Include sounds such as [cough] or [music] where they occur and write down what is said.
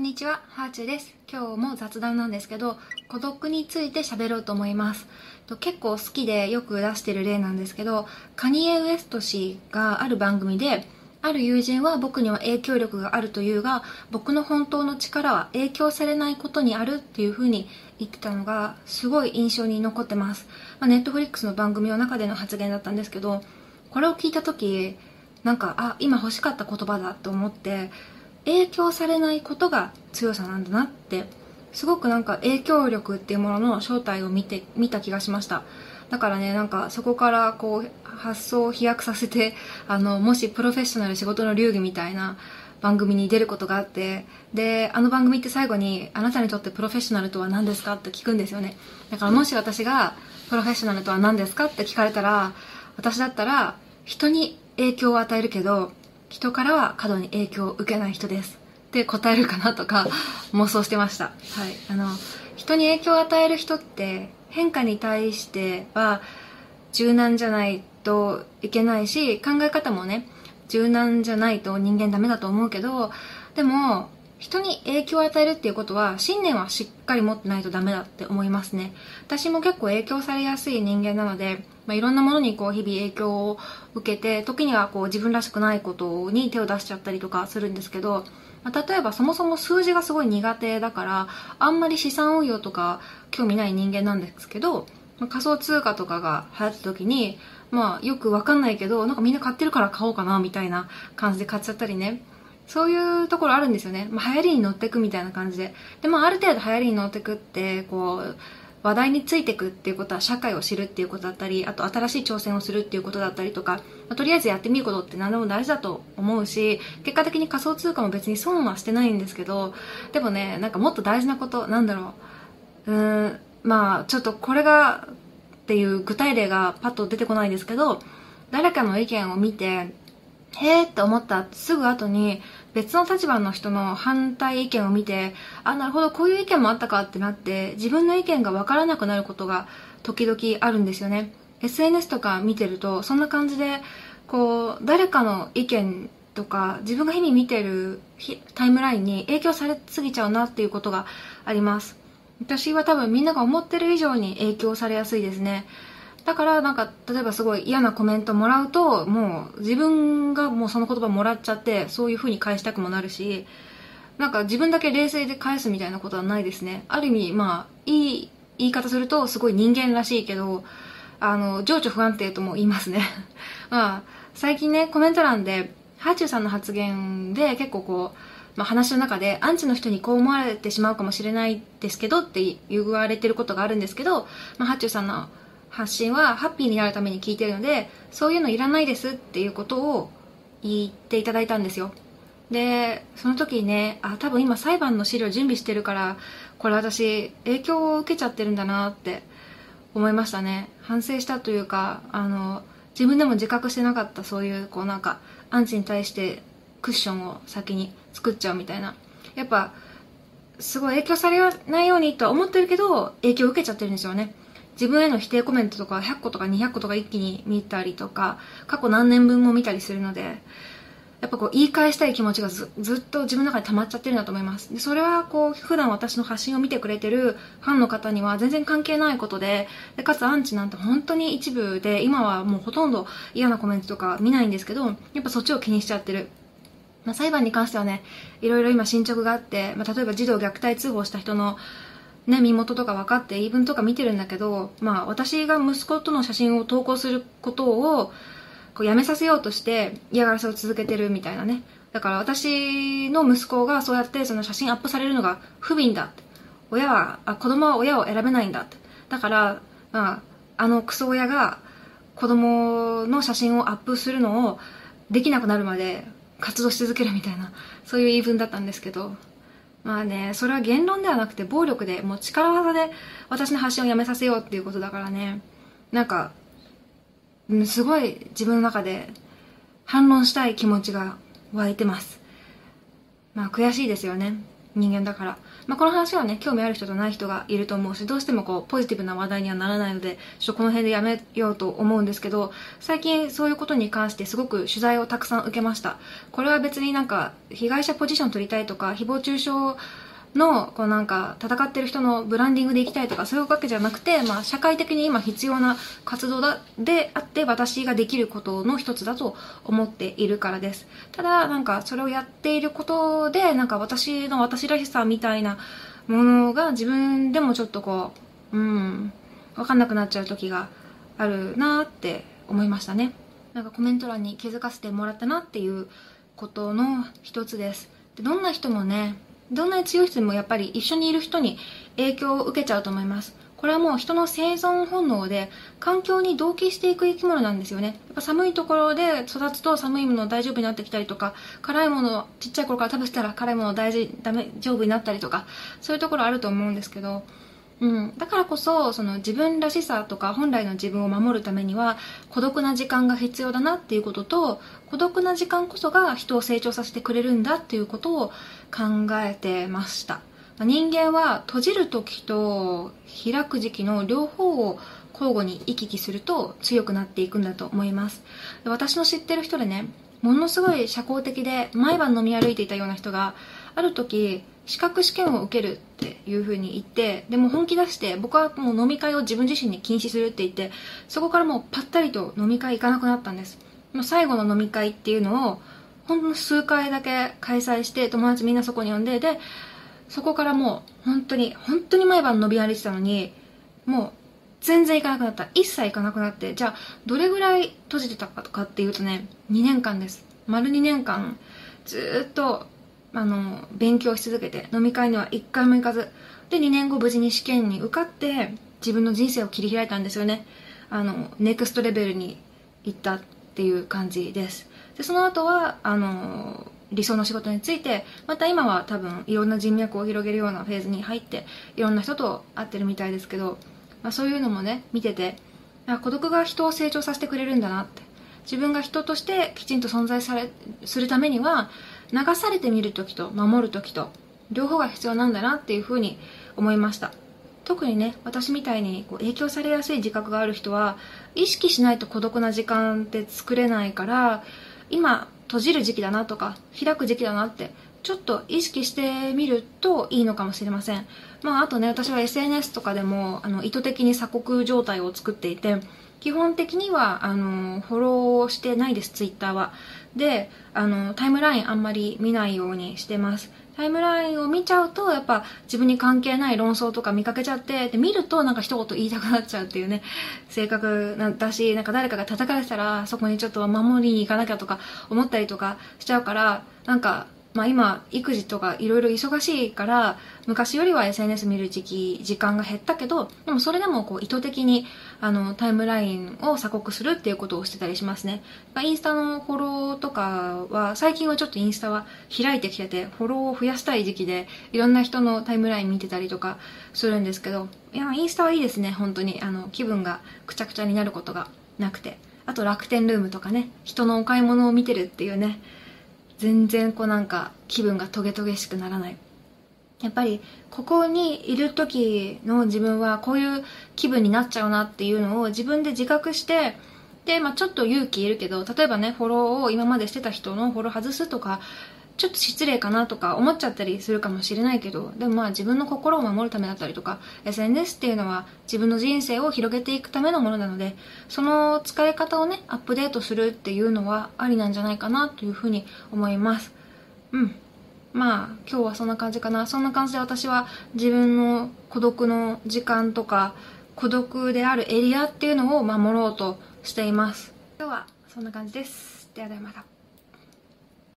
こんにちは、ハーチューです。今日も雑談なんですけど、孤独について喋ろうと思います。結構好きでよく出してる例なんですけど、カニエ・ウエスト氏がある番組で、ある友人は僕には影響力があるというが、僕の本当の力は影響されないことにあるっていう風に言ってたのが、すごい印象に残ってます。ま、ネットフリックスの番組の中での発言だったんですけど、これを聞いた時、なんか、あ、今欲しかった言葉だと思って、影響されないことが強さなんだなってすごくなんか影響力っていうものの正体を見て見た気がしました。だからねなんかそこからこう発想を飛躍させて [laughs] あのもしプロフェッショナル仕事の流儀みたいな番組に出ることがあってであの番組って最後にあなたにとってプロフェッショナルとは何ですかって聞くんですよね。だからもし私がプロフェッショナルとは何ですかって聞かれたら私だったら人に影響を与えるけど人からは過度に影響を受けない人です。って答えるかなとか妄想してました。はい。あの人に影響を与える人って変化に対しては柔軟じゃないといけないし考え方もね柔軟じゃないと人間ダメだと思うけどでも人に影響を与えるっていうことは信念はしっかり持ってないとダメだって思いますね。私も結構影響されやすい人間なので、まあ、いろんなものにこう日々影響を受けて時にはこう自分らしくないことに手を出しちゃったりとかするんですけど、まあ、例えばそもそも数字がすごい苦手だからあんまり資産運用とか興味ない人間なんですけど、まあ、仮想通貨とかが流行った時にまあよくわかんないけどなんかみんな買ってるから買おうかなみたいな感じで買っちゃったりね。そういうところあるんですよね。まあ、流行りに乗っていくみたいな感じで。でも、ある程度流行りに乗っていくって、こう、話題についていくっていうことは社会を知るっていうことだったり、あと新しい挑戦をするっていうことだったりとか、まあ、とりあえずやってみることって何でも大事だと思うし、結果的に仮想通貨も別に損はしてないんですけど、でもね、なんかもっと大事なこと、なんだろう。うーん、まあ、ちょっとこれが、っていう具体例がパッと出てこないんですけど、誰かの意見を見て、へーって思ったすぐ後に別の立場の人の反対意見を見てあなるほどこういう意見もあったかってなって自分の意見が分からなくなることが時々あるんですよね。SNS とか見てるとそんな感じでこう誰かの意見とか自分が日々見てるタイムラインに影響されすぎちゃうなっていうことがあります。私は多分みんなが思ってる以上に影響されやすいですね。だからなんか例えばすごい嫌なコメントもらうともう自分がもうその言葉もらっちゃってそういう風に返したくもなるしなんか自分だけ冷静で返すみたいなことはないですね。ある意味まあいい言い方するとすごい人間らしいけどあの情緒不安定とも言いますね。[laughs] まあ最近ねコメント欄でハーチューさんの発言で結構こうまあ、話の中でアンチの人にこう思われてしまうかもしれないですけどって言われてることがあるんですけど、まあ、ハーチューさんの発信はハッピーになるために聞いてるのでそういうのいらないですっていうことを言っていただいたんですよ。でその時にねあ多分今裁判の資料準備してるからこれ私影響を受けちゃってるんだなって思いましたね。反省したというかあの自分でも自覚してなかったそういうこうなんかアンチに対してクッションを先に作っちゃうみたいな。やっぱすごい影響されないようにとは思ってるけど影響を受けちゃってるんですよね。自分への否定コメントとか100個とか200個とか一気に見たりとか過去何年分も見たりするのでやっぱこう言い返したい気持ちがずっと自分の中に溜まっちゃってるんだと思います。でそれはこう普段私の発信を見てくれてるファンの方には全然関係ないことででかつアンチなんて本当に一部で今はもうほとんど嫌なコメントとか見ないんですけどやっぱそっちを気にしちゃってる。まあ、裁判に関してはねいろいろ今進捗があって、まあ、例えば児童虐待通報した人のね、身元とか分かって言い分とか見てるんだけど、まあ、私が息子との写真を投稿することをこうやめさせようとして嫌がらせを続けてるみたいなね。だから私の息子がそうやってその写真アップされるのが不憫だって。親はあ子供は親を選べないんだって。だから、まあ、あのクソ親が子供の写真をアップするのをできなくなるまで活動し続けるみたいなそういう言い分だったんですけど。まあね、それは言論ではなくて暴力で、もう力技で私の発信をやめさせようっていうことだからね。なんか、うん、すごい自分の中で反論したい気持ちが湧いてます。まあ悔しいですよね。人間だから。まあ、この話はね、興味ある人とない人がいると思うし、どうしてもこう、ポジティブな話題にはならないので、ちょっとこの辺でやめようと思うんですけど、最近そういうことに関してすごく取材をたくさん受けました。これは別になんか、被害者ポジション取りたいとか、誹謗中傷の、こうなんか、戦ってる人のブランディングでいきたいとか、そういうわけじゃなくて、まあ、社会的に今必要な活動だ、であって、私ができることの一つだと思っているからです。ただ、なんか、それをやっていることで、なんか私の私らしさみたいなものが自分でもちょっとこう、うん、わかんなくなっちゃう時があるなって思いましたね。なんかコメント欄に気づかせてもらったなっていうことの一つです。でどんな人もね、どんなに強い人でもやっぱり一緒にいる人に影響を受けちゃうと思います。これはもう人の生存本能で環境に同期していく生き物なんですよね。やっぱ寒いところで育つと寒いもの大丈夫になってきたりとか、辛いものちっちゃい頃から食べてたら辛いもの大事、ダメ、丈夫になったりとか、そういうところあると思うんですけど、うん、だからこそその自分らしさとか本来の自分を守るためには孤独な時間が必要だなっていうことと孤独な時間こそが人を成長させてくれるんだっていうことを考えてました。人間は閉じる時と開く時期の両方を交互に行き来すると強くなっていくんだと思います。私の知ってる人でねものすごい社交的で毎晩飲み歩いていたような人がある時資格試験を受けるっていう風に言ってでも本気出して僕はもう飲み会を自分自身に禁止するって言ってそこからもうぱったりと飲み会行かなくなったんです。もう最後の飲み会っていうのをほんの数回だけ開催して友達みんなそこに呼んででそこからもう本当に本当に毎晩伸び歩いてたのにもう全然行かなくなった。一切行かなくなってじゃあどれぐらい閉じてたかとかっていうとね2年間です。丸2年間ずっとあの勉強し続けて飲み会には1回も行かずで2年後無事に試験に受かって自分の人生を切り開いたんですよね。あのネクストレベルに行ったっていう感じです。でその後はあの理想の仕事についてまた今は多分いろんな人脈を広げるようなフェーズに入っていろんな人と会ってるみたいですけど、まあ、そういうのもね見てて孤独が人を成長させてくれるんだなって。自分が人としてきちんと存在されするためには流されてみる時と守る時と両方が必要なんだなっていうふうに思いました。特にね私みたいにこう影響されやすい自覚がある人は意識しないと孤独な時間って作れないから今閉じる時期だなとか開く時期だなってちょっと意識してみるといいのかもしれません。まああとね私は SNS とかでもあの意図的に鎖国状態を作っていて基本的にはあのフォローしてないですツイッターは。であのタイムラインあんまり見ないようにしてます。タイムラインを見ちゃうとやっぱ自分に関係ない論争とか見かけちゃってで見るとなんか一言言いたくなっちゃうっていうね性格だしなんか誰かが叩かれたらそこにちょっと守りに行かなきゃとか思ったりとかしちゃうからなんかまあ今、育児とかいろいろ忙しいから、昔よりは SNS 見る時期、時間が減ったけど、でもそれでもこう意図的にあのタイムラインを鎖国するっていうことをしてたりしますね。インスタのフォローとかは、最近はちょっとインスタは開いてきてて、フォローを増やしたい時期で、いろんな人のタイムライン見てたりとかするんですけど、いや、インスタはいいですね、本当に。あの、気分がくちゃくちゃになることがなくて。あと楽天ルームとかね、人のお買い物を見てるっていうね、全然こうなんか気分がトゲトゲしくならない。やっぱりここにいる時の自分はこういう気分になっちゃうなっていうのを自分で自覚してで、まあ、ちょっと勇気いるけど例えばねフォローを今までしてた人のフォロー外すとかちょっと失礼かなとか思っちゃったりするかもしれないけどでもまあ自分の心を守るためだったりとか SNS っていうのは自分の人生を広げていくためのものなのでその使い方をねアップデートするっていうのはありなんじゃないかなというふうに思います。うん。まあ今日はそんな感じかな。そんな感じで私は自分の孤独の時間とか孤独であるエリアっていうのを守ろうとしています。今日はそんな感じです。ではではまた。